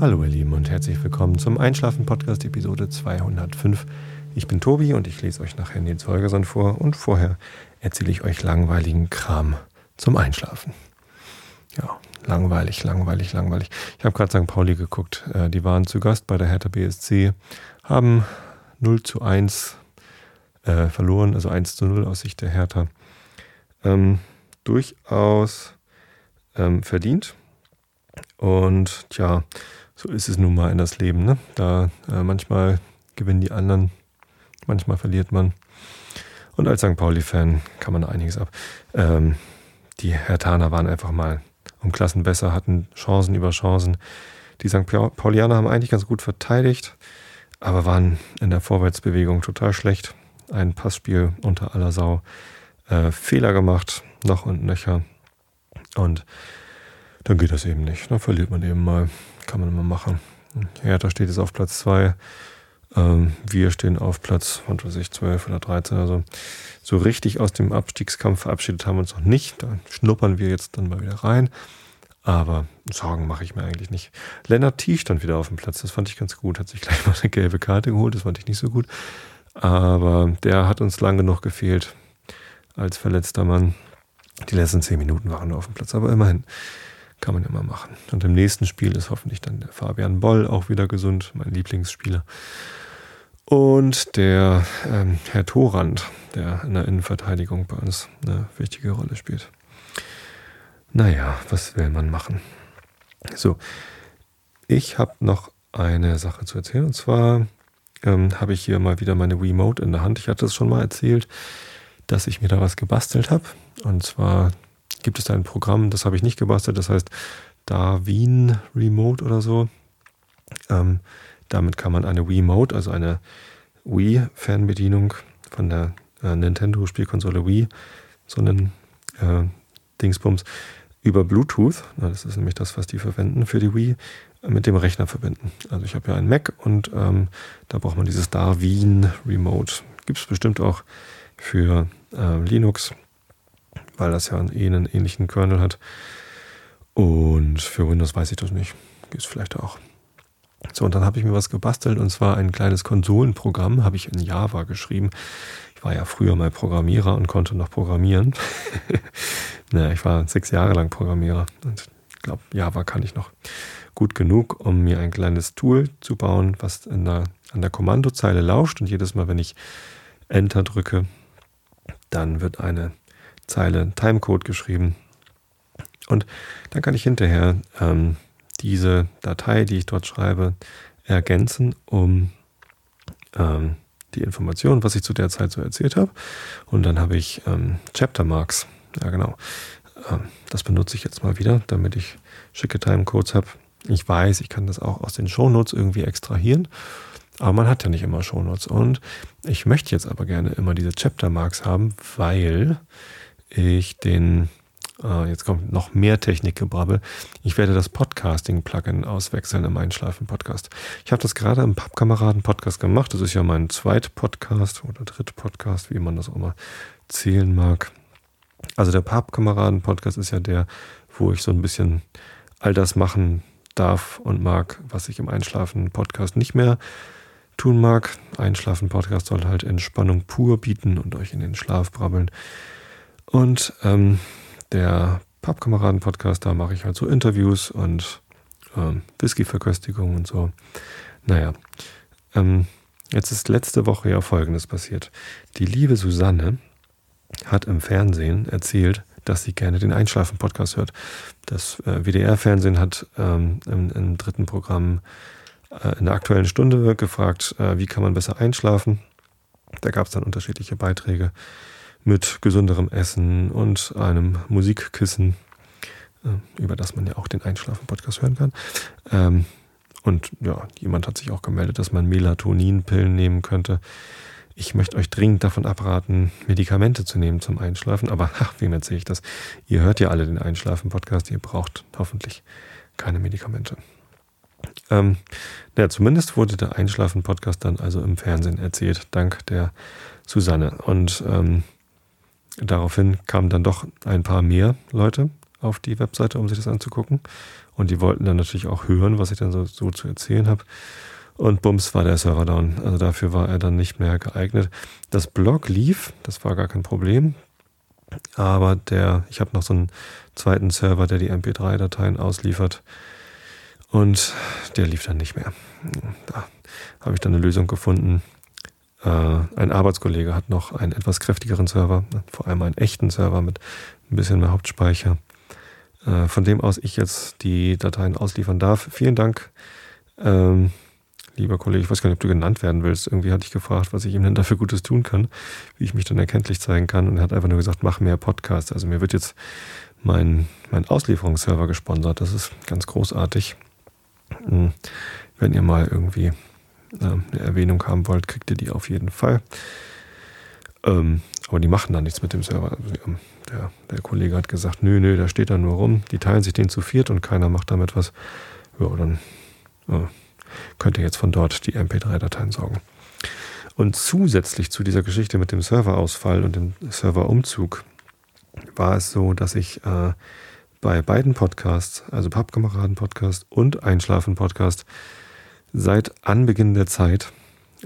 Hallo ihr Lieben und herzlich willkommen zum Einschlafen-Podcast Episode 205. Ich bin Tobi und ich lese euch nachher Nils Holgersson vor und vorher erzähle ich euch langweiligen Kram zum Einschlafen. Ja, langweilig, langweilig, langweilig. Ich habe gerade St. Pauli geguckt. Äh, die waren zu Gast bei der Hertha BSC, haben 0 zu 1 äh, verloren, also 1 zu 0 aus Sicht der Hertha. Ähm, durchaus ähm, verdient. Und tja, so ist es nun mal in das Leben. Ne? Da äh, manchmal gewinnen die anderen, manchmal verliert man. Und als St. Pauli-Fan kann man einiges ab. Ähm, die Hertaner waren einfach mal um Klassen besser, hatten Chancen über Chancen. Die St. Paulianer haben eigentlich ganz gut verteidigt, aber waren in der Vorwärtsbewegung total schlecht. Ein Passspiel unter aller Sau. Äh, Fehler gemacht, noch und nöcher. Und dann geht das eben nicht. Dann verliert man eben mal. Kann man immer machen. Hertha steht jetzt auf Platz 2. Ähm, wir stehen auf Platz, was weiß ich, 12 oder 13. Also so richtig aus dem Abstiegskampf verabschiedet haben wir uns noch nicht. Da schnuppern wir jetzt dann mal wieder rein. Aber Sorgen mache ich mir eigentlich nicht. Lennart T. stand wieder auf dem Platz. Das fand ich ganz gut. Hat sich gleich mal eine gelbe Karte geholt. Das fand ich nicht so gut. Aber der hat uns lang genug gefehlt als verletzter Mann. Die letzten zehn Minuten waren nur auf dem Platz. Aber immerhin. Kann man mal machen. Und im nächsten Spiel ist hoffentlich dann der Fabian Boll auch wieder gesund, mein Lieblingsspieler. Und der ähm, Herr Thorand, der in der Innenverteidigung bei uns eine wichtige Rolle spielt. Naja, was will man machen? So, ich habe noch eine Sache zu erzählen. Und zwar ähm, habe ich hier mal wieder meine Remote in der Hand. Ich hatte es schon mal erzählt, dass ich mir da was gebastelt habe. Und zwar gibt es da ein Programm, das habe ich nicht gebastelt, das heißt Darwin Remote oder so. Ähm, damit kann man eine Wii-Mode, also eine Wii-Fernbedienung von der äh, Nintendo-Spielkonsole Wii, so einen äh, Dingsbums, über Bluetooth, na, das ist nämlich das, was die verwenden für die Wii, mit dem Rechner verbinden. Also ich habe ja einen Mac und ähm, da braucht man dieses Darwin Remote. Gibt es bestimmt auch für äh, Linux weil das ja eh einen ähnlichen Kernel hat. Und für Windows weiß ich das nicht. Gibt es vielleicht auch. So, und dann habe ich mir was gebastelt und zwar ein kleines Konsolenprogramm, habe ich in Java geschrieben. Ich war ja früher mal Programmierer und konnte noch programmieren. naja, ich war sechs Jahre lang Programmierer und ich glaube, Java kann ich noch gut genug, um mir ein kleines Tool zu bauen, was der, an der Kommandozeile lauscht und jedes Mal, wenn ich Enter drücke, dann wird eine Zeile Timecode geschrieben. Und dann kann ich hinterher ähm, diese Datei, die ich dort schreibe, ergänzen, um ähm, die Informationen, was ich zu der Zeit so erzählt habe. Und dann habe ich ähm, Chapter Marks. Ja, genau. Ähm, das benutze ich jetzt mal wieder, damit ich schicke Timecodes habe. Ich weiß, ich kann das auch aus den Shownotes irgendwie extrahieren. Aber man hat ja nicht immer Shownotes. Und ich möchte jetzt aber gerne immer diese Chapter Marks haben, weil ich den, äh, jetzt kommt noch mehr Technikgebrabbel, ich werde das Podcasting-Plugin auswechseln im Einschlafen-Podcast. Ich habe das gerade im Pappkameraden-Podcast gemacht. Das ist ja mein zweit Podcast oder dritt Podcast, wie man das auch immer zählen mag. Also der Pappkameraden-Podcast ist ja der, wo ich so ein bisschen all das machen darf und mag, was ich im Einschlafen-Podcast nicht mehr tun mag. Einschlafen-Podcast soll halt Entspannung pur bieten und euch in den Schlaf brabbeln. Und ähm, der Pappkameraden-Podcast, da mache ich halt so Interviews und ähm, Whisky-Verköstigung und so. Naja, ähm, jetzt ist letzte Woche ja Folgendes passiert. Die liebe Susanne hat im Fernsehen erzählt, dass sie gerne den Einschlafen-Podcast hört. Das äh, WDR-Fernsehen hat ähm, im, im, dritten Programm äh, in der aktuellen Stunde gefragt, äh, wie kann man besser einschlafen. Da gab es dann unterschiedliche Beiträge mit gesünderem Essen und einem Musikkissen, äh, über das man ja auch den Einschlafen-Podcast hören kann. Ähm, und ja, jemand hat sich auch gemeldet, dass man Melatoninpillen nehmen könnte. Ich möchte euch dringend davon abraten, Medikamente zu nehmen zum Einschlafen. Aber ach, wem erzähle ich das? Ihr hört ja alle den Einschlafen-Podcast. Ihr braucht hoffentlich keine Medikamente. Ähm, ja, zumindest wurde der Einschlafen-Podcast dann also im Fernsehen erzählt, dank der Susanne. Und ähm, Daraufhin kamen dann doch ein paar mehr Leute auf die Webseite, um sich das anzugucken. Und die wollten dann natürlich auch hören, was ich dann so, so zu erzählen habe. Und bums war der Server down. Also dafür war er dann nicht mehr geeignet. Das Blog lief, das war gar kein Problem. Aber der, ich habe noch so einen zweiten Server, der die MP3-Dateien ausliefert. Und der lief dann nicht mehr. Da habe ich dann eine Lösung gefunden. Äh, ein Arbeitskollege hat noch einen etwas kräftigeren Server, vor allem einen echten Server mit ein bisschen mehr Hauptspeicher, äh, von dem aus ich jetzt die Dateien ausliefern darf. Vielen Dank. Ähm, lieber Kollege, ich weiß gar nicht, ob du genannt werden willst. Irgendwie hatte ich gefragt, was ich ihm denn dafür Gutes tun kann, wie ich mich dann erkenntlich zeigen kann. Und er hat einfach nur gesagt, mach mehr Podcasts. Also mir wird jetzt mein, mein Auslieferungsserver gesponsert. Das ist ganz großartig. Hm, wenn ihr mal irgendwie äh, eine Erwähnung haben wollt, kriegt ihr die auf jeden Fall. Ähm, aber die machen da nichts mit dem Server. Also, der, der, Kollege hat gesagt, nö, nö, da steht da nur rum. Die teilen sich den zu viert und keiner macht damit was. Ja, dann äh, könnt ihr jetzt von dort die MP3-Dateien saugen. Und zusätzlich zu dieser Geschichte mit dem Serverausfall und dem Serverumzug war es so, dass ich äh, bei beiden Podcasts, also Pappkameraden-Podcast und Einschlafen-Podcast, seit Anbeginn der Zeit,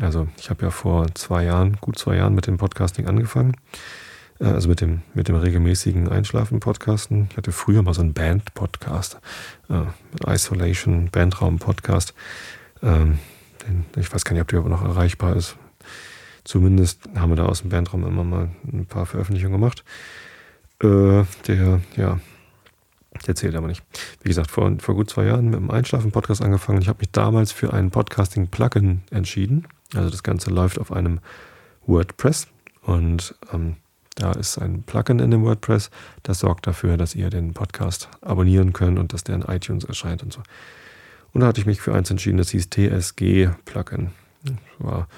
also ich habe ja vor zwei Jahren, gut zwei Jahren mit dem Podcasting angefangen, äh, also mit dem, mit dem regelmäßigen Einschlafen-Podcasten. Ich hatte früher mal so einen Band-Podcast, äh, Isolation, Bandraum-Podcast. Ähm, ich weiß gar nicht, ob der noch erreichbar ist. Zumindest haben wir da aus dem Bandraum immer mal ein paar Veröffentlichungen gemacht. Äh, der, ja, der zählt aber nicht. Wie gesagt, vor, vor gut zwei Jahren mit dem Einschlafen-Podcast angefangen. Ich habe mich damals für ein Podcasting-Plugin entschieden. Also das Ganze läuft auf einem WordPress und ähm, da ist ein Plugin in dem WordPress, das sorgt dafür, dass ihr den Podcast abonnieren könnt und dass der in iTunes erscheint und so. Und da hatte ich mich für eins entschieden, das hieß TSG-Plugin. War,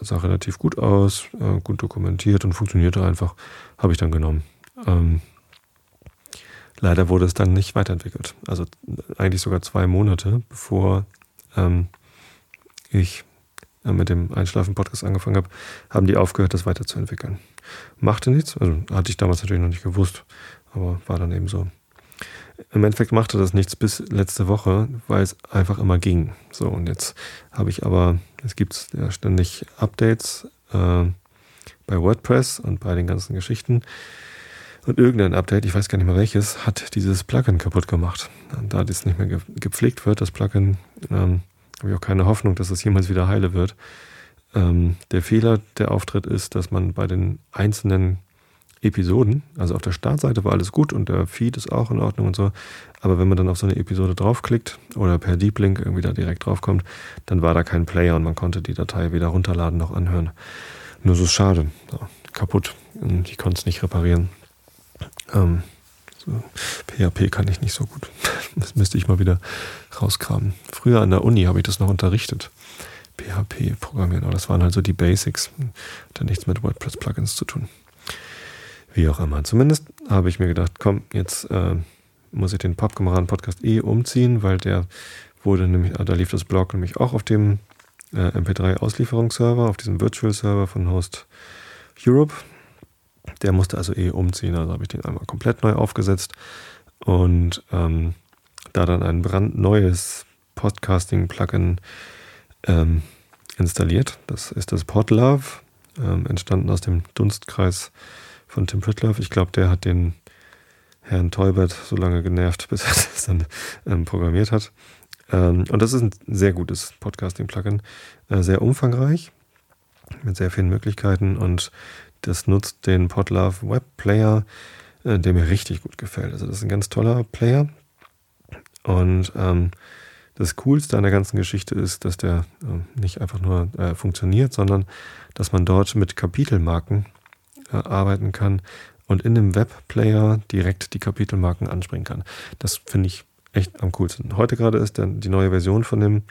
sah relativ gut aus, äh, gut dokumentiert und funktionierte einfach. Habe ich dann genommen. Ähm, leider wurde es dann nicht weiterentwickelt. Also eigentlich sogar zwei Monate, bevor ähm, ich äh, mit dem Einschlafen-Podcast angefangen habe, haben die aufgehört, das weiterzuentwickeln. Machte nichts, also hatte ich damals natürlich noch nicht gewusst, aber war dann eben so. Im Endeffekt machte das nichts bis letzte Woche, weil es einfach immer ging. So, und jetzt habe ich aber, es gibt ja ständig Updates äh, bei WordPress und bei den ganzen Geschichten. Und irgendein Update, ich weiß gar nicht mehr welches, hat dieses Plugin kaputt gemacht. Da das nicht mehr gepflegt wird, das Plugin, ähm, habe ich auch keine Hoffnung, dass es jemals wieder heile wird. Ähm, der Fehler, der auftritt, ist, dass man bei den einzelnen Episoden, also auf der Startseite war alles gut und der Feed ist auch in Ordnung und so, aber wenn man dann auf so eine Episode draufklickt oder per Deep Link irgendwie da direkt draufkommt, dann war da kein Player und man konnte die Datei weder runterladen noch anhören. Nur so schade, so, kaputt. Ich konnte es nicht reparieren. Ähm, so, PHP kann ich nicht so gut. Das müsste ich mal wieder rauskramen. Früher an der Uni habe ich das noch unterrichtet. PHP programmieren, aber das waren halt so die Basics. Hat ja nichts mit WordPress-Plugins zu tun. Wie auch immer. Zumindest habe ich mir gedacht, komm, jetzt äh, muss ich den Pappkameraden-Podcast eh umziehen, weil der wurde nämlich, da lief das Blog nämlich auch auf dem äh, MP3-Auslieferungsserver, auf diesem Virtual-Server von Host Europe. Der musste also eh umziehen, also habe ich den einmal komplett neu aufgesetzt und ähm, da dann ein brandneues Podcasting-Plugin ähm, installiert. Das ist das Podlove, ähm, entstanden aus dem Dunstkreis von Tim Pritlove. Ich glaube, der hat den Herrn Teubert so lange genervt, bis er das dann ähm, programmiert hat. Ähm, und das ist ein sehr gutes Podcasting-Plugin, äh, sehr umfangreich, mit sehr vielen Möglichkeiten und das nutzt den Podlove Web Player, äh, der mir richtig gut gefällt. Also das ist ein ganz toller Player und ähm, das Coolste an der ganzen Geschichte ist, dass der äh, nicht einfach nur äh, funktioniert, sondern dass man dort mit Kapitelmarken äh, arbeiten kann und in dem Webplayer direkt die Kapitelmarken anspringen kann. Das finde ich echt am coolsten. Heute gerade ist dann die neue Version von dem,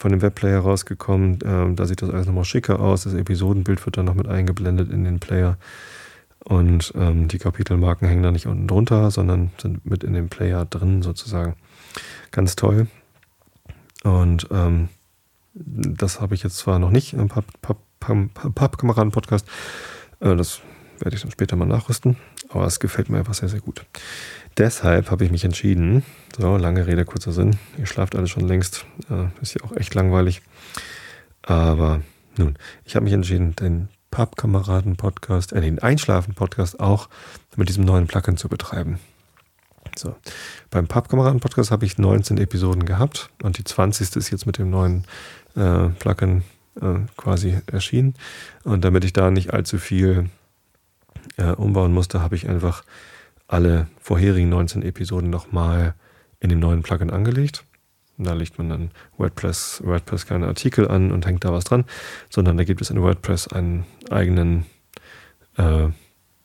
von dem Webplayer rausgekommen. Ähm, da sieht das alles nochmal schicker aus. Das Episodenbild wird dann noch mit eingeblendet in den Player. Und ähm, die Kapitelmarken hängen da nicht unten drunter, sondern sind mit in dem Player drin sozusagen. Ganz toll. Und ähm, das habe ich jetzt zwar noch nicht im Pappkameraden-Podcast, äh, das werde ich dann später mal nachrüsten, aber es gefällt mir einfach sehr, sehr gut. Deshalb habe ich mich entschieden, so lange Rede, kurzer Sinn, ihr schlaft alle schon längst, äh, ist ja auch echt langweilig, aber nun, ich habe mich entschieden, den Pappkameraden-Podcast, äh, den Einschlafen-Podcast auch mit diesem neuen Plugin zu betreiben. So. Beim Pappkameraden-Podcast habe ich 19 Episoden gehabt und die 20. ist jetzt mit dem neuen äh, Plugin äh, quasi erschienen. Und damit ich da nicht allzu viel äh, umbauen musste, habe ich einfach alle vorherigen 19 Episoden nochmal in dem neuen Plugin angelegt. Da legt man dann WordPress, WordPress keine Artikel an und hängt da was dran, sondern da gibt es in WordPress einen eigenen äh,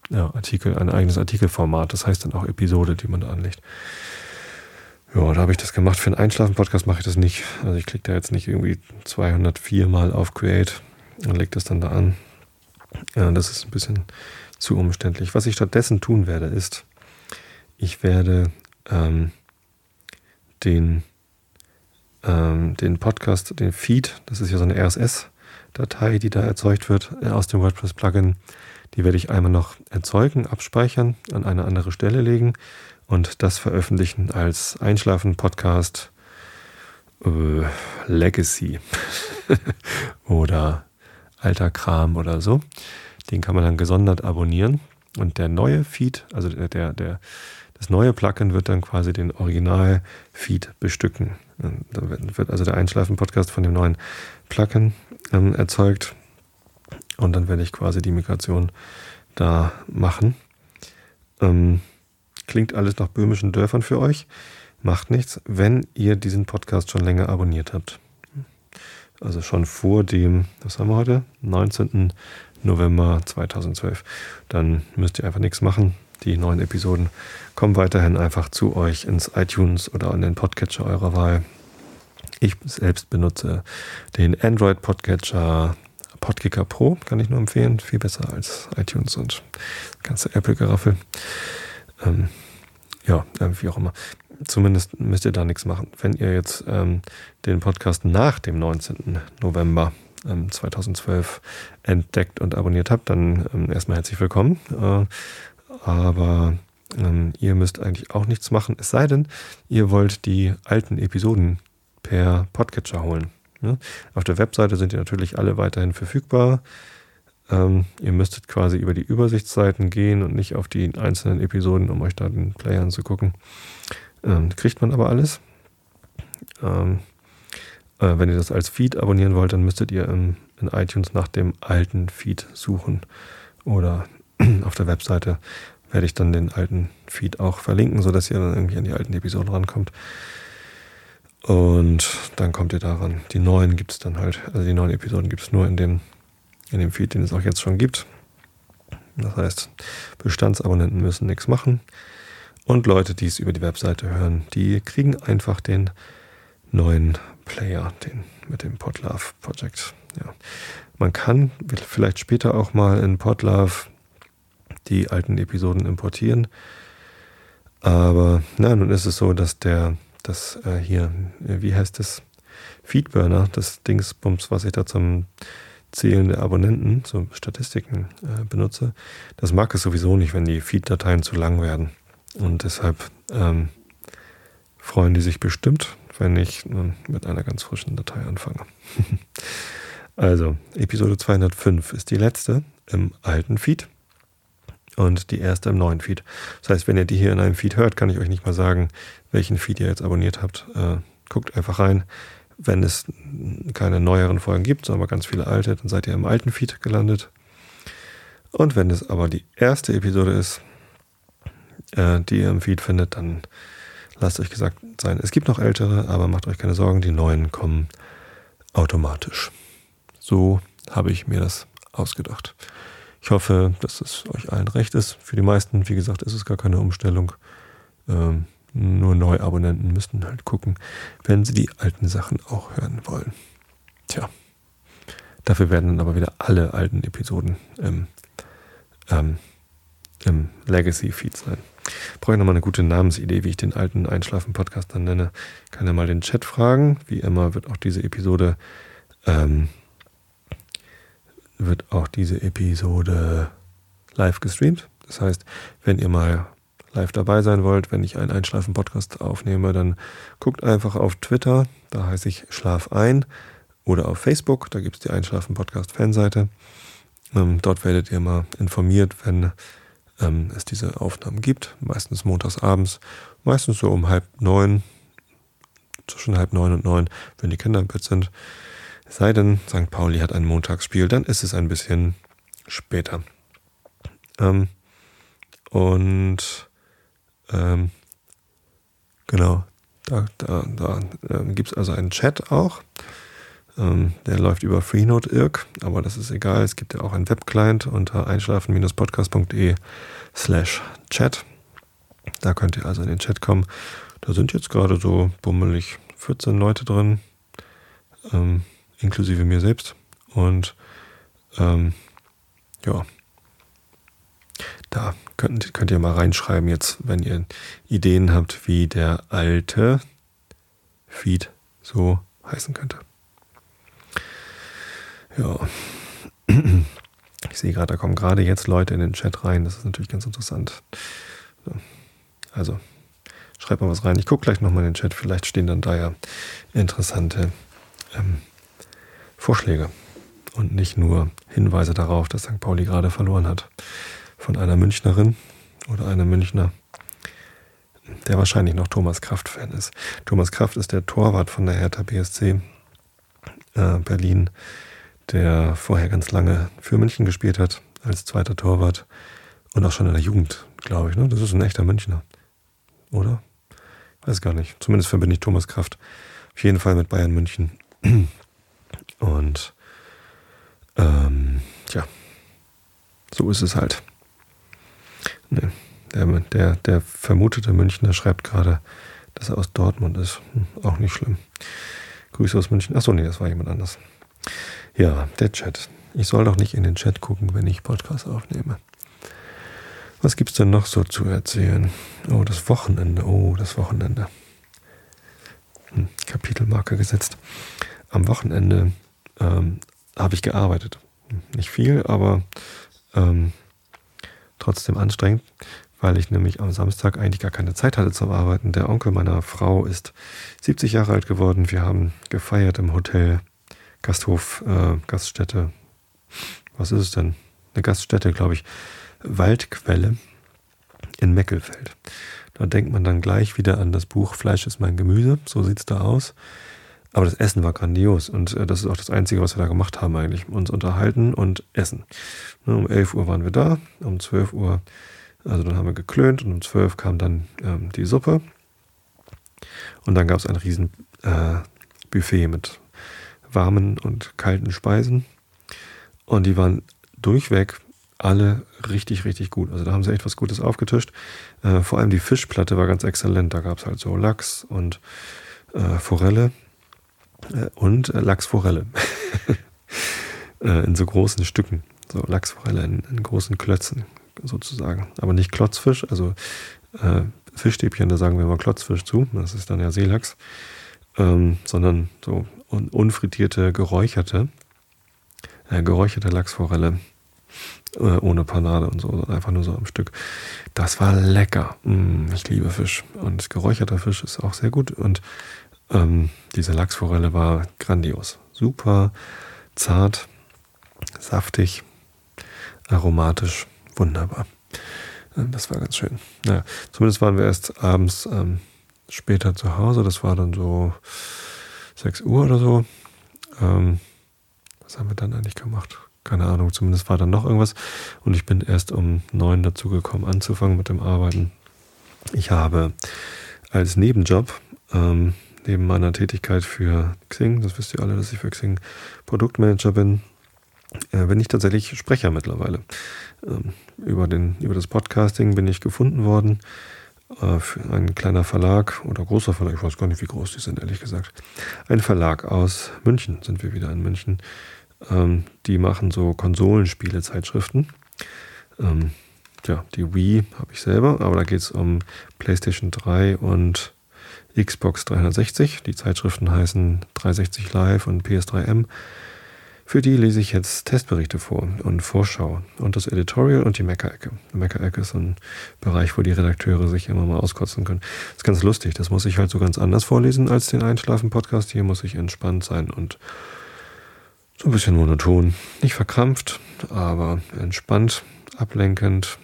ja, Artikel, ein eigenes Artikelformat. Das heißt dann auch Episode, die man da anlegt. Ja, da habe ich das gemacht. Für einen Einschlafen-Podcast mache ich das nicht. Also ich klicke da jetzt nicht irgendwie 204 Mal auf Create und lege das dann da an. Ja, das ist ein bisschen zu umständlich. Was ich stattdessen tun werde, ist, ich werde ähm, den, ähm, den Podcast, den Feed, das ist ja so eine RSS-Datei, die da erzeugt wird äh, aus dem WordPress-Plugin, die werde ich einmal noch erzeugen, abspeichern, an eine andere Stelle legen und das veröffentlichen als Einschlafen-Podcast äh, Legacy oder alter Kram oder so. Den kann man dann gesondert abonnieren und der neue Feed, also der, der, das neue Plugin wird dann quasi den Original-Feed bestücken. Da wird also der Einschlafen-Podcast von dem neuen Plugin ähm, erzeugt und dann werde ich quasi die Migration da machen. Ähm, klingt alles nach böhmischen Dörfern für euch. Macht nichts, wenn ihr diesen Podcast schon länger abonniert habt. Also schon vor dem, was haben wir heute? 19. November 2012. Dann müsst ihr einfach nichts machen. Die neuen Episoden kommen weiterhin einfach zu euch ins iTunes oder an den Podcatcher eurer Wahl. Ich selbst benutze den Android Podcatcher Podkicker Pro, kann ich nur empfehlen. Viel besser als iTunes und ganze Apple-Geraffel. Ähm, ja, wie auch immer. Zumindest müsst ihr da nichts machen. Wenn ihr jetzt ähm, den Podcast nach dem 19. November ähm, 2012 entdeckt und abonniert habt, dann ähm, erstmal herzlich willkommen. Äh, aber ähm, ihr müsst eigentlich auch nichts machen, es sei denn, ihr wollt die alten Episoden per Podcatcher holen. Ne? Auf der Webseite sind die natürlich alle weiterhin verfügbar. Ähm, ihr müsstet quasi über die Übersichtsseiten gehen und nicht auf die einzelnen Episoden, um euch da den Player anzugucken. Ähm, kriegt man aber alles. Ähm, äh, wenn ihr das als Feed abonnieren wollt, dann müsstet ihr in, in iTunes nach dem alten Feed suchen. Oder auf der Webseite werde ich dann den alten Feed auch verlinken, sodass ihr dann irgendwie an die alten Episoden rankommt. Und dann kommt ihr daran. Die neuen gibt es dann halt, also die neuen Episoden gibt es nur in dem, in dem Feed, den es auch jetzt schon gibt. Das heißt, Bestandsabonnenten müssen nichts machen. Und Leute, die es über die Webseite hören, die kriegen einfach den neuen Player, den mit dem Podlove Project. Ja. Man kann vielleicht später auch mal in Podlove die alten Episoden importieren. Aber na, nun ist es so, dass der das äh, hier, äh, wie heißt das? Feedburner, das Dingsbums, was ich da zum Zählen der Abonnenten, so Statistiken äh, benutze, das mag es sowieso nicht, wenn die Feed-Dateien zu lang werden. Und deshalb ähm, freuen die sich bestimmt, wenn ich mit einer ganz frischen Datei anfange. also, Episode 205 ist die letzte im alten Feed und die erste im neuen Feed. Das heißt, wenn ihr die hier in einem Feed hört, kann ich euch nicht mal sagen, welchen Feed ihr jetzt abonniert habt. Äh, guckt einfach rein. Wenn es keine neueren Folgen gibt, sondern ganz viele alte, dann seid ihr im alten Feed gelandet. Und wenn es aber die erste Episode ist, äh, die ihr im Feed findet, dann lasst euch gesagt sein. Es gibt noch ältere, aber macht euch keine Sorgen, die neuen kommen automatisch. So habe ich mir das ausgedacht. Ich hoffe, dass es euch allen recht ist. Für die meisten, wie gesagt, ist es gar keine Umstellung. Ähm, nur Neuabonnenten müssten halt gucken, wenn sie die alten Sachen auch hören wollen. Tja, dafür werden dann aber wieder alle alten Episoden im, ähm, im Legacy-Feed sein. Brauche ich nochmal eine gute Namensidee, wie ich den alten Einschlafen-Podcast dann nenne. Kann ja mal den Chat fragen. Wie immer wird auch diese Episode ähm, wird auch diese Episode live gestreamt. Das heißt, wenn ihr mal live dabei sein wollt, wenn ich einen Einschlafen-Podcast aufnehme, dann guckt einfach auf Twitter, da heiße ich Schlaf ein, oder auf Facebook, da gibt es die Einschlafen-Podcast-Fanseite. Ähm, dort werdet ihr mal informiert, wenn ähm, es diese Aufnahmen gibt, meistens montags abends, meistens so um halb neun, zwischen halb neun und neun, wenn die Kinder im Bett sind. Sei denn, St. Pauli hat ein Montagsspiel, dann ist es ein bisschen später. Ähm, und ähm, genau, da, da, da äh, gibt es also einen Chat auch. Ähm, der läuft über Freenode Irk, aber das ist egal. Es gibt ja auch einen Webclient unter einschlafen-podcast.de slash chat. Da könnt ihr also in den Chat kommen. Da sind jetzt gerade so bummelig 14 Leute drin, ähm, inklusive mir selbst. Und ähm, ja, da könnt, könnt ihr mal reinschreiben jetzt, wenn ihr Ideen habt, wie der alte Feed so heißen könnte. Ja. Ich sehe gerade, da kommen gerade jetzt Leute in den Chat rein. Das ist natürlich ganz interessant. Also, schreibt mal was rein. Ich gucke gleich nochmal in den Chat. Vielleicht stehen dann da ja interessante ähm, Vorschläge und nicht nur Hinweise darauf, dass St. Pauli gerade verloren hat von einer Münchnerin oder einem Münchner, der wahrscheinlich noch Thomas Kraft-Fan ist. Thomas Kraft ist der Torwart von der Hertha BSC äh, Berlin, der vorher ganz lange für München gespielt hat, als zweiter Torwart und auch schon in der Jugend, glaube ich. Ne? Das ist ein echter Münchner, oder? Weiß gar nicht. Zumindest verbinde ich Thomas Kraft auf jeden Fall mit Bayern München. Und ähm, ja, so ist es halt. Nee, der, der, der vermutete Münchner schreibt gerade, dass er aus Dortmund ist. Hm, auch nicht schlimm. Grüße aus München. Achso, nee, das war jemand anders. Ja, der Chat. Ich soll doch nicht in den Chat gucken, wenn ich Podcast aufnehme. Was gibt's denn noch so zu erzählen? Oh, das Wochenende. Oh, das Wochenende. Hm, Kapitelmarke gesetzt. Am Wochenende ähm, habe ich gearbeitet. Nicht viel, aber ähm, trotzdem anstrengend, weil ich nämlich am Samstag eigentlich gar keine Zeit hatte zum Arbeiten. Der Onkel meiner Frau ist 70 Jahre alt geworden. Wir haben gefeiert im Hotel, Gasthof, äh, Gaststätte. Was ist es denn? Eine Gaststätte, glaube ich. Waldquelle in Meckelfeld. Da denkt man dann gleich wieder an das Buch Fleisch ist mein Gemüse. So sieht es da aus. Aber das Essen war grandios und äh, das ist auch das Einzige, was wir da gemacht haben eigentlich. Uns unterhalten und essen. Ne, um 11 Uhr waren wir da, um 12 Uhr, also dann haben wir geklönt und um 12 kam dann ähm, die Suppe. Und dann gab es ein riesen äh, mit warmen und kalten Speisen. Und die waren durchweg alle richtig, richtig gut. Also da haben sie echt was Gutes aufgetischt. Äh, vor allem die Fischplatte war ganz exzellent. Da gab es halt so Lachs und äh, Forelle äh, und äh, Lachsforelle. Äh, in so großen Stücken. So Lachsforelle in, in, großen Klötzen sozusagen. Aber nicht Klotzfisch, also äh, Fischstäbchen, da sagen wir mal Klotzfisch zu. Das ist dann ja Seelachs. Ähm, sondern so un unfrittierte, geräucherte, äh, geräucherte Lachsforelle äh, ohne Panade und so, einfach nur so am Stück. Das war lecker. Mm, ich liebe Fisch und geräucherter Fisch ist auch sehr gut und ähm, diese Lachsforelle war grandios. Super zart, saftig, aromatisch, wunderbar. Ähm, das war ganz schön. Naja, zumindest waren wir erst abends ähm, später zu Hause. Das war dann so 6 Uhr oder so. Ähm, was haben wir dann eigentlich gemacht? Keine Ahnung, zumindest war dann noch irgendwas. Und ich bin erst um 9 dazu gekommen, anzufangen mit dem Arbeiten. Ich habe als Nebenjob ähm, neben meiner Tätigkeit für Xing, das wisst ihr alle, dass ich für Xing Produktmanager bin, äh, bin ich tatsächlich Sprecher mittlerweile. Ähm, über, den, über das Podcasting bin ich gefunden worden ein kleiner Verlag oder großer Verlag, ich weiß gar nicht, wie groß die sind, ehrlich gesagt. Ein Verlag aus München, sind wir wieder in München. Ähm, die machen so Konsolenspiele-Zeitschriften. Ähm, ja, die Wii habe ich selber, aber da geht es um PlayStation 3 und Xbox 360. Die Zeitschriften heißen 360 Live und PS3M. Für die lese ich jetzt Testberichte vor und Vorschau und das Editorial und die Mecker-Ecke. Die Mecker-Ecke ist so ein Bereich, wo die Redakteure sich immer mal auskotzen können. Das ist ganz lustig. Das muss ich halt so ganz anders vorlesen als den Einschlafen-Podcast. Hier muss ich entspannt sein und so ein bisschen monoton. Nicht verkrampft, aber entspannt, ablenkend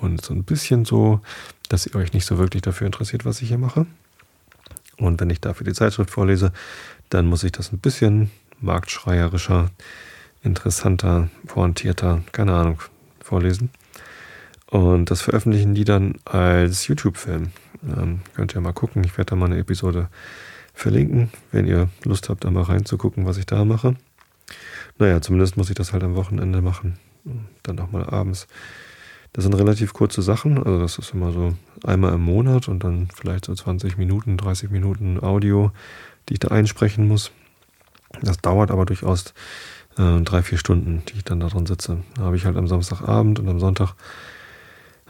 und so ein bisschen so, dass ihr euch nicht so wirklich dafür interessiert, was ich hier mache. Und wenn ich dafür die Zeitschrift vorlese, dann muss ich das ein bisschen marktschreierischer, interessanter, pointierter, keine Ahnung, vorlesen. Und das veröffentlichen die dann als YouTube-Film. Ähm, könnt ihr mal gucken. Ich werde da mal eine Episode verlinken, wenn ihr Lust habt, da mal reinzugucken, was ich da mache. Naja, zumindest muss ich das halt am Wochenende machen. Dann auch mal abends. Das sind relativ kurze Sachen. Also das ist immer so einmal im Monat und dann vielleicht so 20 Minuten, 30 Minuten Audio, die ich da einsprechen muss. Das dauert aber durchaus äh, drei, vier Stunden, die ich dann da drin sitze. Da habe ich halt am Samstagabend und am Sonntag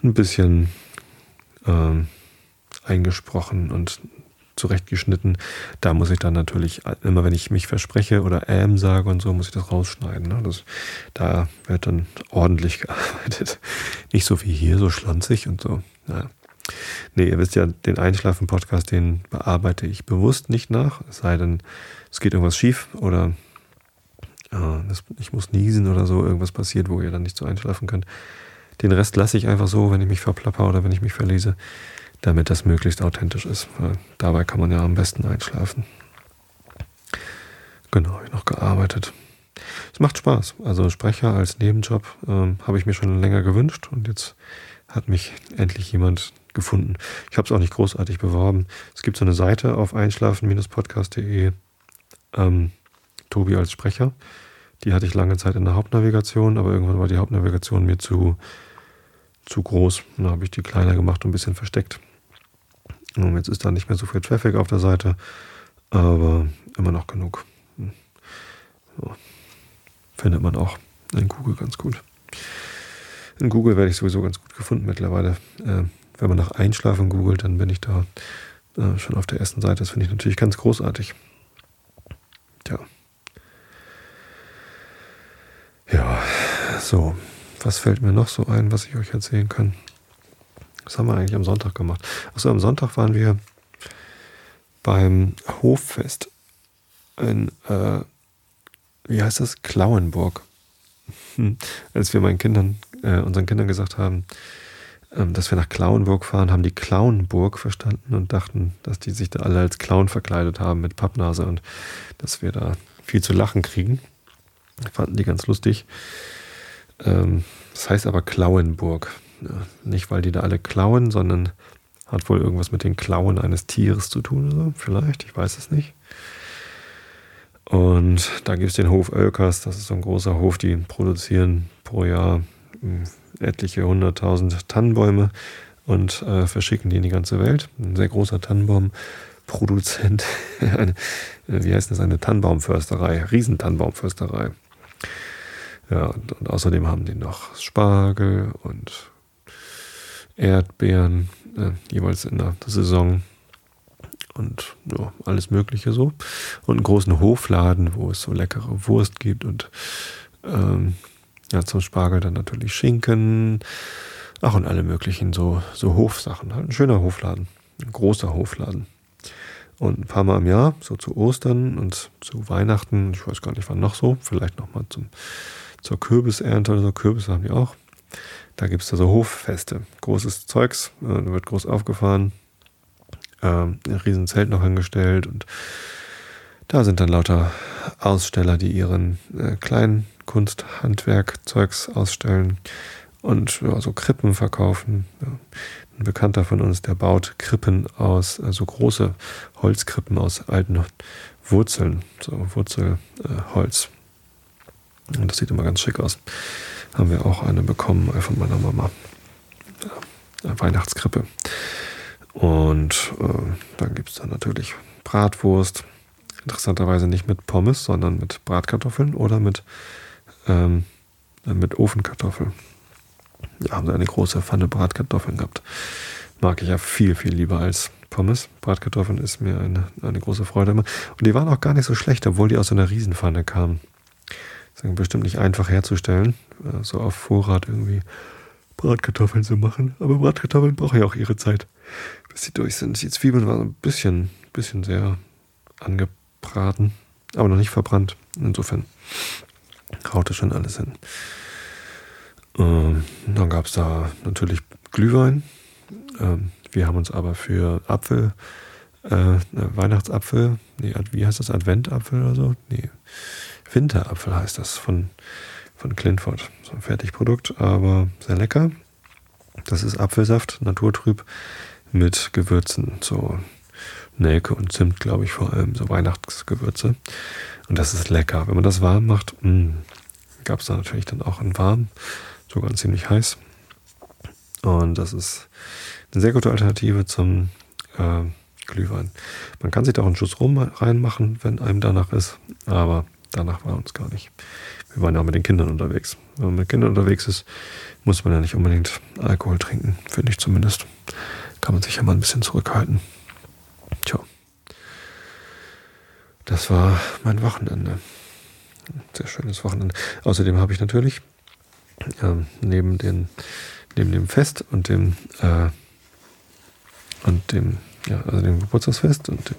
ein bisschen äh, eingesprochen und zurechtgeschnitten. Da muss ich dann natürlich, immer wenn ich mich verspreche oder ähm sage und so, muss ich das rausschneiden. Ne? Das, da wird dann ordentlich gearbeitet. Nicht so wie hier, so schlanzig und so. Ja. Nee, ihr wisst ja, den Einschlafen-Podcast, den bearbeite ich bewusst nicht nach. Es sei denn, es geht irgendwas schief oder äh, ich muss niesen oder so, irgendwas passiert, wo ihr dann nicht so einschlafen könnt. Den Rest lasse ich einfach so, wenn ich mich verplapper oder wenn ich mich verlese, damit das möglichst authentisch ist. Weil dabei kann man ja am besten einschlafen. Genau, habe ich noch gearbeitet. Es macht Spaß. Also Sprecher als Nebenjob ähm, habe ich mir schon länger gewünscht und jetzt hat mich endlich jemand gefunden. Ich habe es auch nicht großartig beworben. Es gibt so eine Seite auf einschlafen-podcast.de, ähm, Tobi als Sprecher. Die hatte ich lange Zeit in der Hauptnavigation, aber irgendwann war die Hauptnavigation mir zu, zu groß. Dann habe ich die kleiner gemacht und ein bisschen versteckt. Und jetzt ist da nicht mehr so viel Traffic auf der Seite, aber immer noch genug. Hm. So. Findet man auch in Google ganz gut. In Google werde ich sowieso ganz gut gefunden mittlerweile. Äh, wenn man nach Einschlafen googelt, dann bin ich da äh, schon auf der ersten Seite. Das finde ich natürlich ganz großartig. Tja. Ja, so. Was fällt mir noch so ein, was ich euch erzählen kann? Was haben wir eigentlich am Sonntag gemacht? Achso, am Sonntag waren wir beim Hoffest in, äh, wie heißt das? Klauenburg. Als wir meinen Kindern, äh, unseren Kindern gesagt haben, dass wir nach Klauenburg fahren, haben die Klauenburg verstanden und dachten, dass die sich da alle als Clown verkleidet haben mit Pappnase und dass wir da viel zu lachen kriegen. Fanden die ganz lustig. Ähm, das heißt aber Klauenburg. nicht, weil die da alle klauen, sondern hat wohl irgendwas mit den Klauen eines Tieres zu tun oder so. Vielleicht, ich weiß es nicht. Und da gibt es den Hof Oelkers, das ist so ein großer Hof, die produzieren pro Jahr hm, etliche hunderttausend Tannenbäume und äh, verschicken die in die ganze Welt. Ein sehr großer Tannenbaumproduzent. eine, äh, wie heißt das? Eine Tannenbaumförsterei, Riesentannenbaumförsterei. Ja, und, und, außerdem haben die noch Spargel und Erdbeeren, äh, jeweils in der Saison. Und ja, alles Mögliche so. Und einen großen Hofladen, wo es so leckere Wurst gibt und ähm, ja, zum Spargel dann natürlich Schinken. Ach, und alle möglichen so, so Hofsachen. Halt ein schöner Hofladen. Ein großer Hofladen. Und ein paar Mal im Jahr, so zu Ostern und zu Weihnachten, ich weiß gar nicht wann noch so, vielleicht nochmal zur Kürbisernte oder so, Kürbis haben die auch. Da gibt es da so Hoffeste. Großes Zeugs, äh, da wird groß aufgefahren. Ähm, ein riesen Zelt noch hingestellt und da sind dann lauter Aussteller, die ihren äh, kleinen Kunst, Handwerk, Zeugs ausstellen und ja, so Krippen verkaufen. Ein Bekannter von uns, der baut Krippen aus, also große Holzkrippen aus alten Wurzeln, so Wurzelholz. Äh, und das sieht immer ganz schick aus. Haben wir auch eine bekommen von meiner Mama. Ja, eine Weihnachtskrippe. Und äh, dann gibt es dann natürlich Bratwurst. Interessanterweise nicht mit Pommes, sondern mit Bratkartoffeln oder mit ähm, mit Ofenkartoffeln. Da haben sie eine große Pfanne Bratkartoffeln gehabt. Mag ich ja viel, viel lieber als Pommes. Bratkartoffeln ist mir eine, eine große Freude immer. Und die waren auch gar nicht so schlecht, obwohl die aus einer Riesenpfanne kamen. Ist bestimmt nicht einfach herzustellen, äh, so auf Vorrat irgendwie Bratkartoffeln zu machen. Aber Bratkartoffeln brauchen ja auch ihre Zeit, bis sie durch sind. Die Zwiebeln waren ein bisschen, bisschen sehr angebraten, aber noch nicht verbrannt. Insofern haut das schon alles hin. Ähm, dann gab es da natürlich Glühwein. Ähm, wir haben uns aber für Apfel, äh, Weihnachtsapfel, nee, wie heißt das, Adventapfel oder so? Nee, Winterapfel heißt das von, von Clintford. So ein Fertigprodukt, aber sehr lecker. Das ist Apfelsaft, naturtrüb, mit Gewürzen, so Nelke und Zimt, glaube ich, vor allem, so Weihnachtsgewürze. Und das ist lecker. Wenn man das warm macht, gab es da natürlich dann auch in warm, sogar ziemlich heiß. Und das ist eine sehr gute Alternative zum äh, Glühwein. Man kann sich da auch einen Schuss rum reinmachen, wenn einem danach ist, aber danach war uns gar nicht. Wir waren ja auch mit den Kindern unterwegs. Wenn man mit Kindern unterwegs ist, muss man ja nicht unbedingt Alkohol trinken, finde ich zumindest. Kann man sich ja mal ein bisschen zurückhalten. Tja. Das war mein Wochenende. Sehr schönes Wochenende. Außerdem habe ich natürlich äh, neben, den, neben dem Fest und dem äh, und dem, ja, also dem Geburtstagsfest und dem,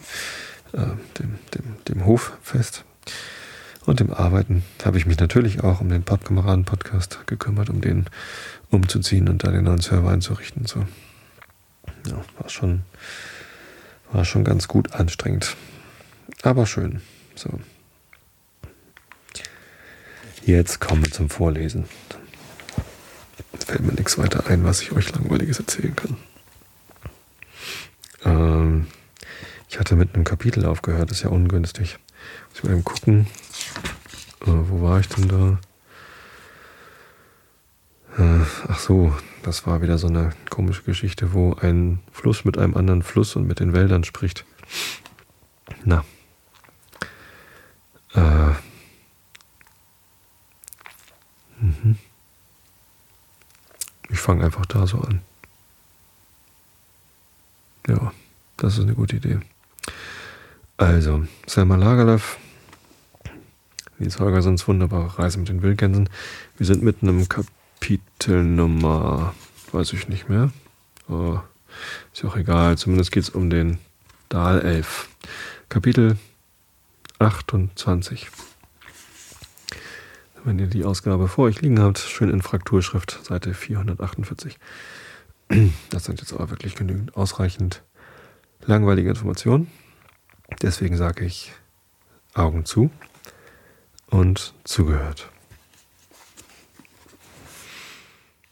äh, dem, dem, dem Hoffest und dem Arbeiten habe ich mich natürlich auch um den Podkameraden-Podcast gekümmert, um den umzuziehen und da den neuen Server einzurichten. So. Ja, war schon, war schon ganz gut anstrengend. Aber schön. So. Jetzt kommen wir zum Vorlesen. Fällt mir nichts weiter ein, was ich euch langweiliges erzählen kann. Ähm, ich hatte mit einem Kapitel aufgehört, ist ja ungünstig. Muss ich mal eben gucken. Äh, wo war ich denn da? Äh, ach so, das war wieder so eine komische Geschichte, wo ein Fluss mit einem anderen Fluss und mit den Wäldern spricht. Na. Äh. Mhm. Ich fange einfach da so an. Ja, das ist eine gute Idee. Also, Selma Lagerlöf, Nils Holgersons wunderbare Reise mit den Wildgänsen. Wir sind mitten im Kapitel Nummer, weiß ich nicht mehr. Oh, ist ja auch egal, zumindest geht es um den Dahlelf. Kapitel 28. Wenn ihr die Ausgabe vor euch liegen habt, schön in Frakturschrift, Seite 448. Das sind jetzt aber wirklich genügend ausreichend langweilige Informationen. Deswegen sage ich Augen zu und zugehört.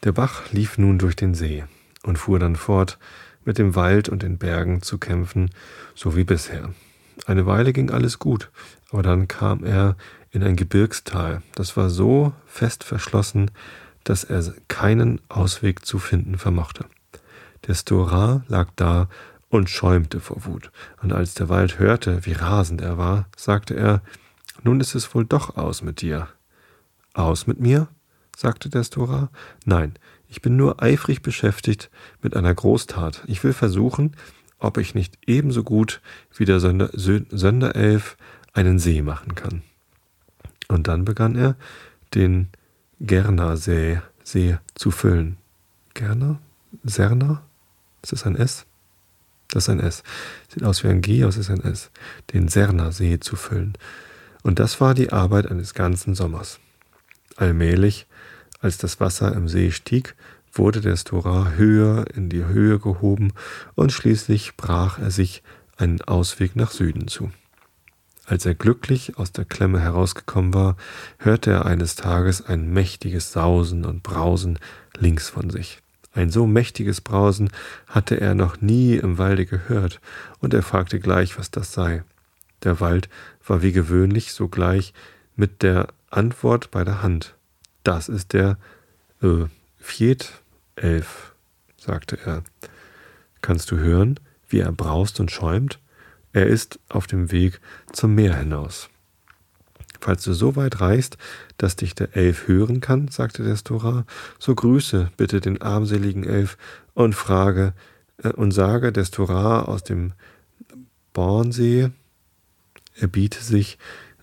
Der Bach lief nun durch den See und fuhr dann fort, mit dem Wald und den Bergen zu kämpfen, so wie bisher. Eine Weile ging alles gut, aber dann kam er in ein Gebirgstal, das war so fest verschlossen, dass er keinen Ausweg zu finden vermochte. Der Storat lag da und schäumte vor Wut. Und als der Wald hörte, wie rasend er war, sagte er, nun ist es wohl doch aus mit dir. Aus mit mir? sagte der Stora. Nein, ich bin nur eifrig beschäftigt mit einer Großtat. Ich will versuchen, ob ich nicht ebenso gut wie der Sönder Sönderelf einen See machen kann. Und dann begann er, den Gernersee See zu füllen. Gerner? Serner? Ist das ein S? Das ist ein S. Sieht aus wie ein G, aber es ist ein S. Den Sernersee zu füllen. Und das war die Arbeit eines ganzen Sommers. Allmählich, als das Wasser im See stieg, wurde der Stora höher in die Höhe gehoben und schließlich brach er sich einen Ausweg nach Süden zu. Als er glücklich aus der Klemme herausgekommen war, hörte er eines Tages ein mächtiges Sausen und Brausen links von sich. Ein so mächtiges Brausen hatte er noch nie im Walde gehört, und er fragte gleich, was das sei. Der Wald war wie gewöhnlich sogleich mit der Antwort bei der Hand. Das ist der äh, Fjetelf, sagte er. Kannst du hören, wie er braust und schäumt? Er ist auf dem Weg zum Meer hinaus. Falls du so weit reist, dass dich der Elf hören kann, sagte der Stora, so grüße bitte den armseligen Elf und frage äh, und sage der Stora aus dem Bornsee, er biete sich,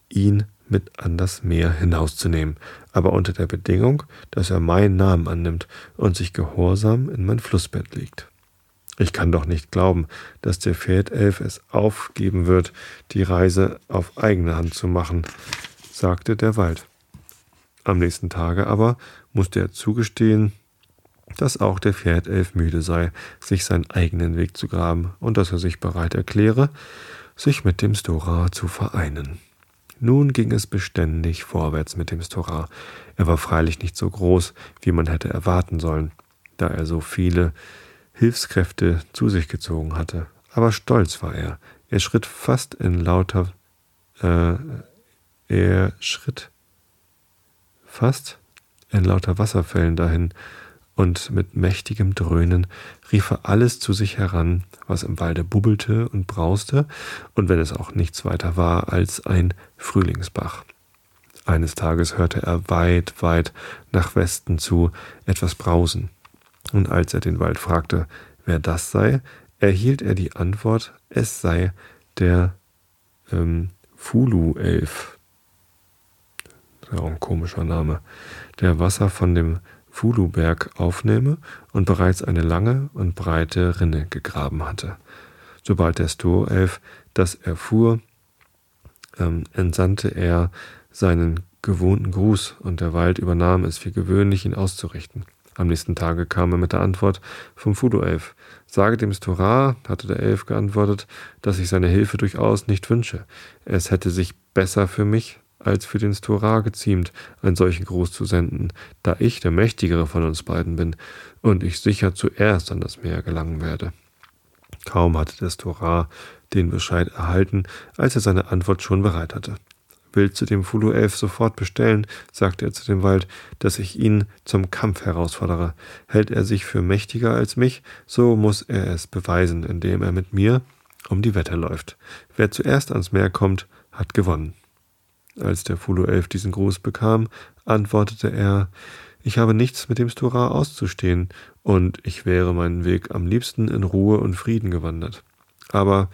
ihn mit an das Meer hinauszunehmen, aber unter der Bedingung, dass er meinen Namen annimmt und sich gehorsam in mein Flussbett legt. Ich kann doch nicht glauben, dass der Pferdelf es aufgeben wird, die Reise auf eigene Hand zu machen, sagte der Wald. Am nächsten Tage aber musste er zugestehen, dass auch der Pferdelf müde sei, sich seinen eigenen Weg zu graben und dass er sich bereit erkläre, sich mit dem Stora zu vereinen. Nun ging es beständig vorwärts mit dem Stora. Er war freilich nicht so groß, wie man hätte erwarten sollen, da er so viele Hilfskräfte zu sich gezogen hatte. Aber stolz war er. Er schritt fast in lauter äh, er schritt fast in lauter Wasserfällen dahin, und mit mächtigem Dröhnen rief er alles zu sich heran, was im Walde bubbelte und brauste, und wenn es auch nichts weiter war als ein Frühlingsbach. Eines Tages hörte er weit, weit nach Westen zu etwas brausen, und als er den Wald fragte, wer das sei, erhielt er die Antwort, es sei der ähm, Fulu-Elf. Auch ein komischer Name. Der Wasser von dem Fuluberg aufnehme und bereits eine lange und breite Rinne gegraben hatte. Sobald der Stoelf das erfuhr, ähm, entsandte er seinen gewohnten Gruß und der Wald übernahm es wie gewöhnlich, ihn auszurichten. Am nächsten Tage kam er mit der Antwort vom Fudo-Elf. Sage dem Storar, hatte der Elf geantwortet, dass ich seine Hilfe durchaus nicht wünsche. Es hätte sich besser für mich als für den Storar geziemt, einen solchen Gruß zu senden, da ich der mächtigere von uns beiden bin und ich sicher zuerst an das Meer gelangen werde. Kaum hatte der Storar den Bescheid erhalten, als er seine Antwort schon bereit hatte. Willst du dem Fulu-Elf sofort bestellen, sagte er zu dem Wald, dass ich ihn zum Kampf herausfordere. Hält er sich für mächtiger als mich, so muss er es beweisen, indem er mit mir um die Wette läuft. Wer zuerst ans Meer kommt, hat gewonnen. Als der Fulu-Elf diesen Gruß bekam, antwortete er, ich habe nichts mit dem Stora auszustehen, und ich wäre meinen Weg am liebsten in Ruhe und Frieden gewandert. Aber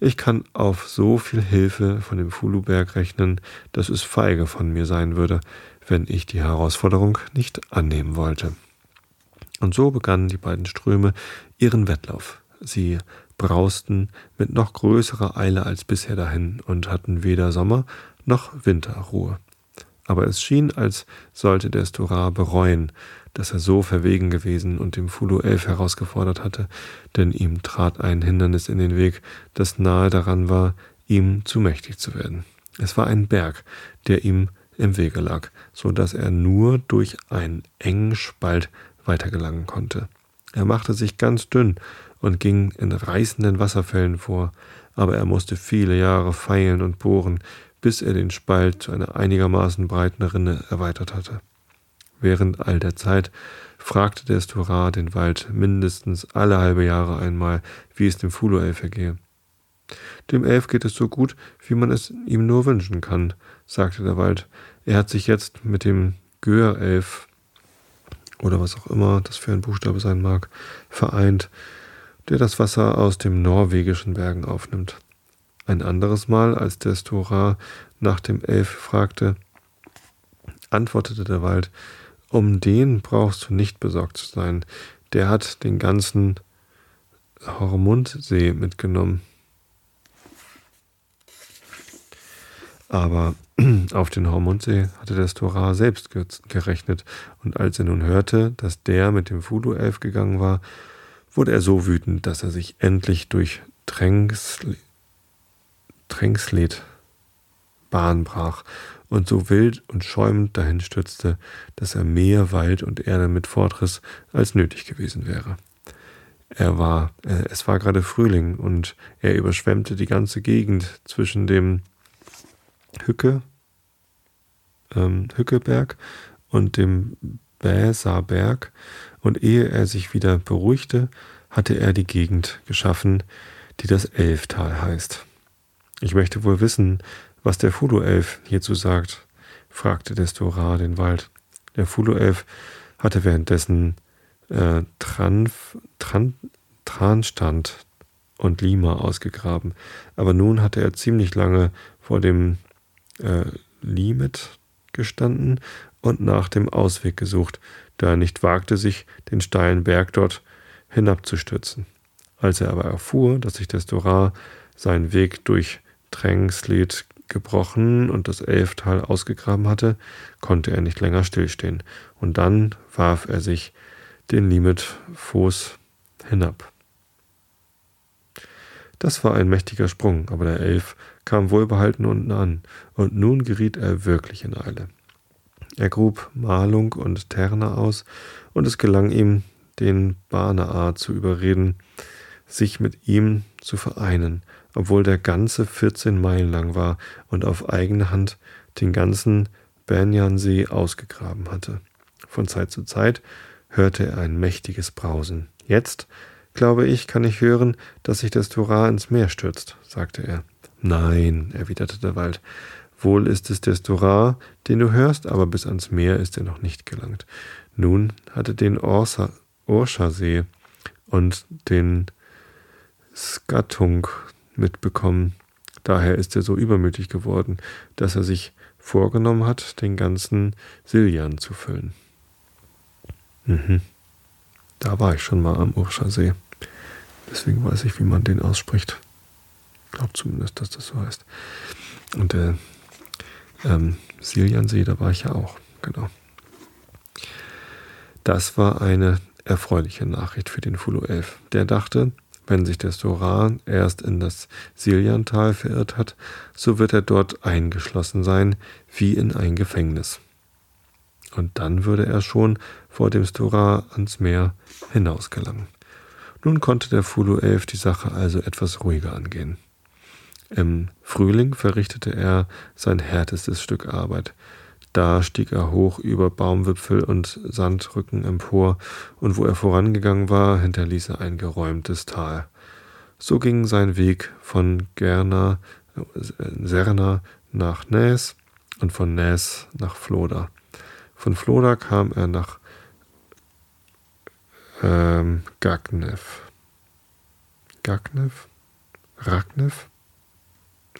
ich kann auf so viel Hilfe von dem Fuluberg rechnen, dass es feige von mir sein würde, wenn ich die Herausforderung nicht annehmen wollte. Und so begannen die beiden Ströme ihren Wettlauf. Sie brausten mit noch größerer Eile als bisher dahin und hatten weder Sommer noch Winterruhe. Aber es schien, als sollte der Storar bereuen, dass er so verwegen gewesen und dem Fulu elf herausgefordert hatte, denn ihm trat ein Hindernis in den Weg, das nahe daran war, ihm zu mächtig zu werden. Es war ein Berg, der ihm im Wege lag, so dass er nur durch einen engen Spalt weitergelangen konnte. Er machte sich ganz dünn und ging in reißenden Wasserfällen vor, aber er musste viele Jahre feilen und bohren, bis er den Spalt zu einer einigermaßen breiten Rinne erweitert hatte. Während all der Zeit fragte der Storar den Wald mindestens alle halbe Jahre einmal, wie es dem Fulu-Elf ergehe. Dem Elf geht es so gut, wie man es ihm nur wünschen kann, sagte der Wald. Er hat sich jetzt mit dem Gör-Elf oder was auch immer das für ein Buchstabe sein mag, vereint, der das Wasser aus dem norwegischen Bergen aufnimmt. Ein anderes Mal, als der Stora nach dem Elf fragte, antwortete der Wald, um den brauchst du nicht besorgt zu sein. Der hat den ganzen Hormundsee mitgenommen. Aber auf den Hormundsee hatte der Stora selbst gerechnet, und als er nun hörte, dass der mit dem Voodoo-Elf gegangen war, wurde er so wütend, dass er sich endlich durch Drängsel Trängslet Bahn brach und so wild und schäumend dahin stürzte, dass er mehr Wald und Erde mit fortriss, als nötig gewesen wäre. Er war, äh, es war gerade Frühling und er überschwemmte die ganze Gegend zwischen dem Hücke, ähm, Hückeberg und dem Bäserberg und ehe er sich wieder beruhigte, hatte er die Gegend geschaffen, die das Elftal heißt. Ich möchte wohl wissen, was der Fulu-Elf hierzu sagt, fragte der Storar den Wald. Der Fulu-Elf hatte währenddessen äh, Tranf, Tran, Transtand und Lima ausgegraben, aber nun hatte er ziemlich lange vor dem äh, Limit gestanden und nach dem Ausweg gesucht, da er nicht wagte, sich den steilen Berg dort hinabzustürzen. Als er aber erfuhr, dass sich Destorar seinen Weg durch Trängslied gebrochen und das Elftal ausgegraben hatte, konnte er nicht länger stillstehen, und dann warf er sich den Limit Fuß hinab. Das war ein mächtiger Sprung, aber der Elf kam wohlbehalten unten an, und nun geriet er wirklich in Eile. Er grub Malung und Terne aus, und es gelang ihm, den Banaar zu überreden, sich mit ihm zu vereinen, obwohl der ganze 14 Meilen lang war und auf eigene Hand den ganzen Banyansee ausgegraben hatte. Von Zeit zu Zeit hörte er ein mächtiges Brausen. Jetzt glaube ich, kann ich hören, dass sich das Torah ins Meer stürzt, sagte er. Nein, erwiderte der Wald, wohl ist es der Torah, den du hörst, aber bis ans Meer ist er noch nicht gelangt. Nun hatte den Orscha-See und den Skattung mitbekommen. Daher ist er so übermütig geworden, dass er sich vorgenommen hat, den ganzen Siljan zu füllen. Mhm. Da war ich schon mal am Urscha-See. Deswegen weiß ich, wie man den ausspricht. Ich glaube zumindest, dass das so heißt. Und der ähm, Siljansee, da war ich ja auch. Genau. Das war eine erfreuliche Nachricht für den Fulu 11. Der dachte, wenn sich der Soran erst in das Siljantal verirrt hat, so wird er dort eingeschlossen sein, wie in ein Gefängnis und dann würde er schon vor dem Stora ans Meer hinausgelangen. Nun konnte der Fulu 11 die Sache also etwas ruhiger angehen. Im Frühling verrichtete er sein härtestes Stück Arbeit. Da stieg er hoch über Baumwipfel und Sandrücken empor, und wo er vorangegangen war, hinterließ er ein geräumtes Tal. So ging sein Weg von Gerna, äh, Serna nach Näs und von Näs nach Floda. Von Floda kam er nach ähm, Gagnev. Gagnev? Ragnev?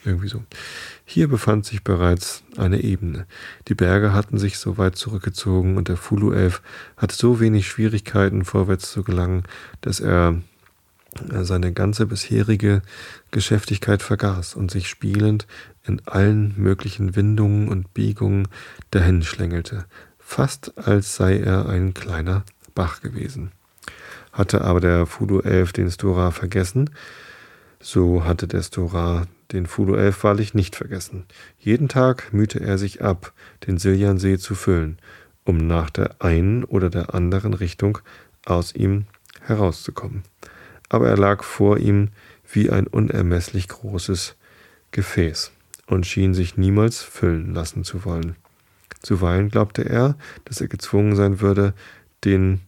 Irgendwie so. Hier befand sich bereits eine Ebene. Die Berge hatten sich so weit zurückgezogen und der Fulu-Elf hatte so wenig Schwierigkeiten, vorwärts zu gelangen, dass er äh, seine ganze bisherige Geschäftigkeit vergaß und sich spielend in allen möglichen Windungen und Biegungen dahinschlängelte, fast als sei er ein kleiner Bach gewesen. Hatte aber der 11 den Stora vergessen, so hatte der Stora den Fudo 11 wahrlich nicht vergessen. Jeden Tag mühte er sich ab, den Siljansee zu füllen, um nach der einen oder der anderen Richtung aus ihm herauszukommen. Aber er lag vor ihm wie ein unermesslich großes Gefäß und schien sich niemals füllen lassen zu wollen. Zuweilen glaubte er, dass er gezwungen sein würde, den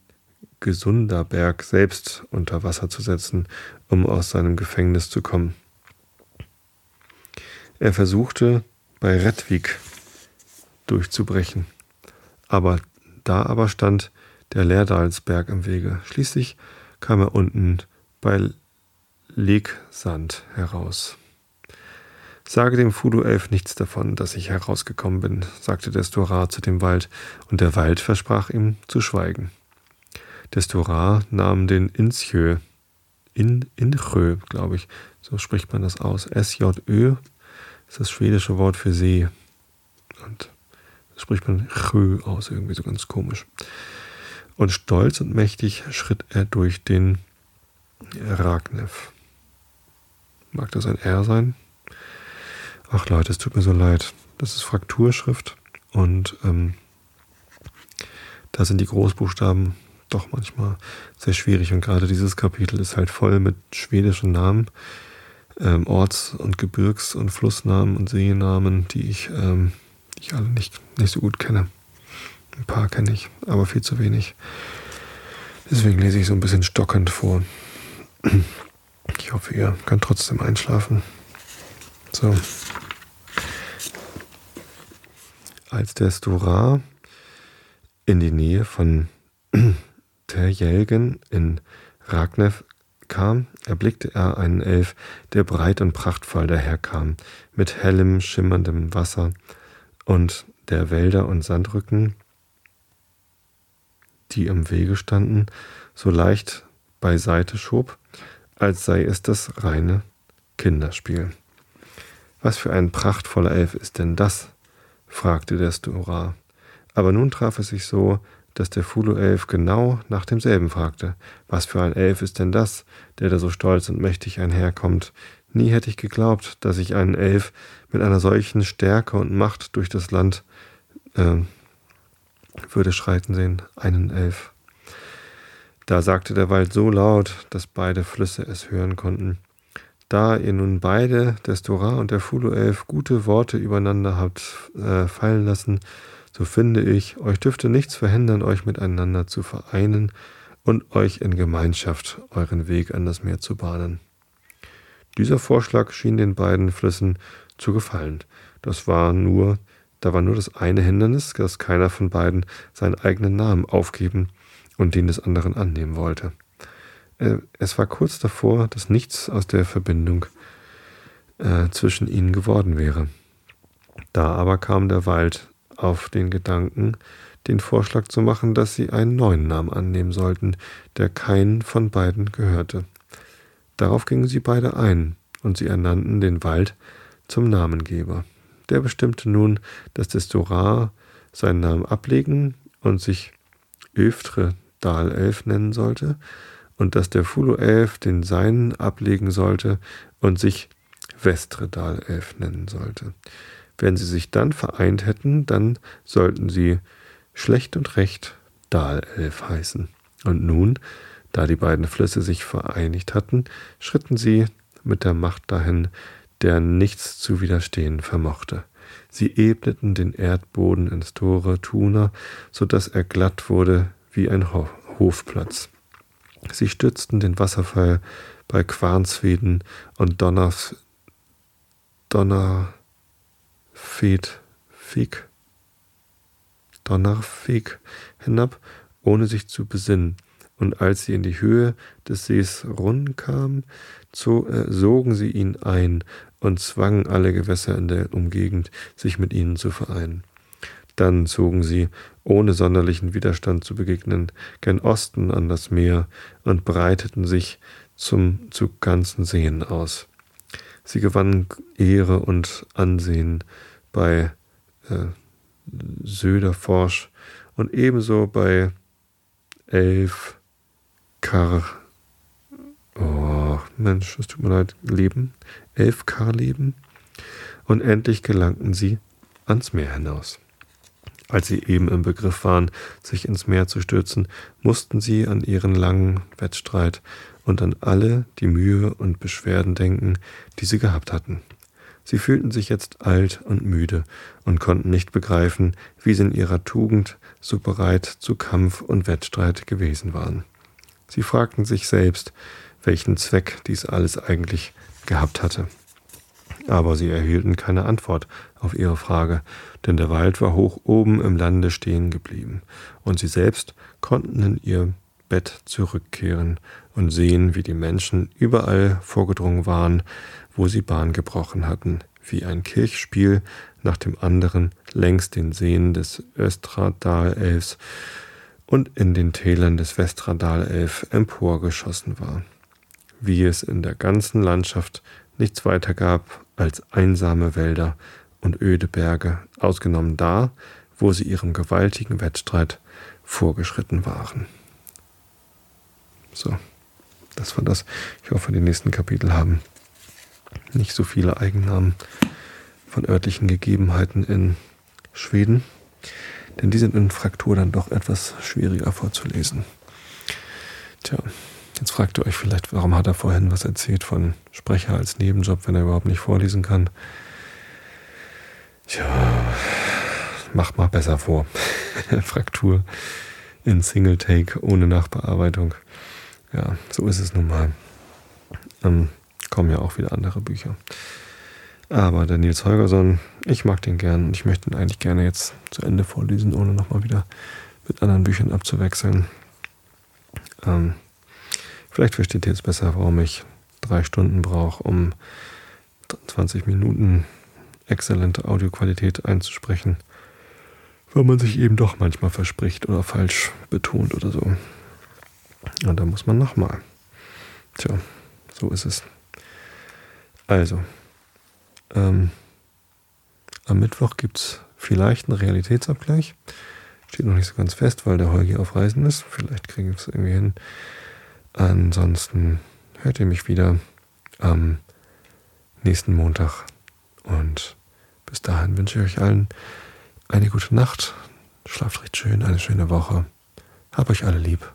Gesunderberg selbst unter Wasser zu setzen, um aus seinem Gefängnis zu kommen. Er versuchte, bei Redwig durchzubrechen, aber da aber stand der Leerdalsberg im Wege. Schließlich kam er unten bei Legsand heraus. Sage dem Fudu-Elf nichts davon, dass ich herausgekommen bin, sagte Destorar zu dem Wald, und der Wald versprach ihm zu schweigen. Destorar nahm den Inchö, in, Inchö, glaube ich, so spricht man das aus, S-J-Ö ist das schwedische Wort für See. Und das spricht man Chö aus, irgendwie so ganz komisch. Und stolz und mächtig schritt er durch den Ragnev. Mag das ein R sein? Ach Leute, es tut mir so leid. Das ist Frakturschrift und ähm, da sind die Großbuchstaben doch manchmal sehr schwierig und gerade dieses Kapitel ist halt voll mit schwedischen Namen, ähm, Orts- und Gebirgs- und Flussnamen und Seenamen, die ich, ähm, die ich alle nicht, nicht so gut kenne. Ein paar kenne ich, aber viel zu wenig. Deswegen lese ich so ein bisschen stockend vor. Ich hoffe, ihr könnt trotzdem einschlafen. So. Als der Stora in die Nähe von Terjelgen in Ragnev kam, erblickte er einen Elf, der breit und prachtvoll daherkam, mit hellem, schimmerndem Wasser und der Wälder und Sandrücken, die im Wege standen, so leicht beiseite schob, als sei es das reine Kinderspiel. Was für ein prachtvoller Elf ist denn das? fragte der Stora. Aber nun traf es sich so, dass der Fulu-Elf genau nach demselben fragte. Was für ein Elf ist denn das, der da so stolz und mächtig einherkommt? Nie hätte ich geglaubt, dass ich einen Elf mit einer solchen Stärke und Macht durch das Land äh, würde schreiten sehen. Einen Elf. Da sagte der Wald so laut, dass beide Flüsse es hören konnten. Da ihr nun beide, der Stora und der Fulu-Elf, gute Worte übereinander habt äh, fallen lassen, so finde ich, euch dürfte nichts verhindern, euch miteinander zu vereinen und euch in Gemeinschaft euren Weg an das Meer zu bahnen. Dieser Vorschlag schien den beiden Flüssen zu gefallen. Das war nur, da war nur das eine Hindernis, dass keiner von beiden seinen eigenen Namen aufgeben und den des anderen annehmen wollte. Äh, es war kurz davor, dass nichts aus der Verbindung äh, zwischen ihnen geworden wäre. Da aber kam der Wald auf den Gedanken, den Vorschlag zu machen, dass sie einen neuen Namen annehmen sollten, der keinen von beiden gehörte. Darauf gingen sie beide ein, und sie ernannten den Wald zum Namengeber. Der bestimmte nun, dass der Storar seinen Namen ablegen und sich Öftre Dalelf nennen sollte, und dass der Fulu-Elf den seinen ablegen sollte und sich Westre Dalelf nennen sollte. Wenn sie sich dann vereint hätten, dann sollten sie schlecht und recht Dalelf heißen. Und nun, da die beiden Flüsse sich vereinigt hatten, schritten sie mit der Macht dahin, der nichts zu widerstehen vermochte. Sie ebneten den Erdboden ins Tore Tuna, so dass er glatt wurde wie ein Ho Hofplatz. Sie stützten den Wasserfall bei Quarnsfeden und Donners, Donner, Fed, Feg, Donnerfeg hinab, ohne sich zu besinnen. Und als sie in die Höhe des Sees Run kamen, äh, sogen sie ihn ein und zwangen alle Gewässer in der Umgegend, sich mit ihnen zu vereinen. Dann zogen sie, ohne sonderlichen Widerstand zu begegnen, gen Osten an das Meer und breiteten sich zum zu ganzen Seen aus. Sie gewannen Ehre und Ansehen bei äh, Söderforsch und ebenso bei Elf Kar. Oh, Mensch, es tut mir leid, Leben. Elf Kar Leben. Und endlich gelangten sie ans Meer hinaus. Als sie eben im Begriff waren, sich ins Meer zu stürzen, mussten sie an ihren langen Wettstreit und an alle die Mühe und Beschwerden denken, die sie gehabt hatten. Sie fühlten sich jetzt alt und müde und konnten nicht begreifen, wie sie in ihrer Tugend so bereit zu Kampf und Wettstreit gewesen waren. Sie fragten sich selbst, welchen Zweck dies alles eigentlich gehabt hatte. Aber sie erhielten keine Antwort auf ihre Frage, denn der Wald war hoch oben im Lande stehen geblieben, und sie selbst konnten in ihr Bett zurückkehren und sehen, wie die Menschen überall vorgedrungen waren, wo sie Bahn gebrochen hatten, wie ein Kirchspiel nach dem anderen längs den Seen des Östradalelfs und in den Tälern des Westradalelf emporgeschossen war, wie es in der ganzen Landschaft nichts weiter gab als einsame Wälder und öde Berge, ausgenommen da, wo sie ihrem gewaltigen Wettstreit vorgeschritten waren. So, das war das. Ich hoffe, die nächsten Kapitel haben nicht so viele Eigennamen von örtlichen Gegebenheiten in Schweden, denn die sind in Fraktur dann doch etwas schwieriger vorzulesen. Tja, jetzt fragt ihr euch vielleicht, warum hat er vorhin was erzählt von Sprecher als Nebenjob, wenn er überhaupt nicht vorlesen kann. Tja, mach mal besser vor. Fraktur in Single Take ohne Nachbearbeitung. Ja, so ist es nun mal. Ähm, kommen ja auch wieder andere Bücher. Aber der Nils Holgersson, ich mag den gern und ich möchte ihn eigentlich gerne jetzt zu Ende vorlesen, ohne nochmal wieder mit anderen Büchern abzuwechseln. Ähm, vielleicht versteht ihr jetzt besser, warum ich drei Stunden brauche, um 20 Minuten exzellente Audioqualität einzusprechen, weil man sich eben doch manchmal verspricht oder falsch betont oder so. Und da muss man nochmal. Tja, so ist es. Also, ähm, am Mittwoch gibt es vielleicht einen Realitätsabgleich. Steht noch nicht so ganz fest, weil der Holgi auf Reisen ist. Vielleicht kriegen wir es irgendwie hin. Ansonsten hört ihr mich wieder am nächsten Montag. Und bis dahin wünsche ich euch allen eine gute Nacht. Schlaft recht schön, eine schöne Woche. Hab euch alle lieb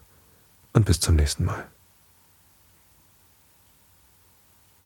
und bis zum nächsten Mal.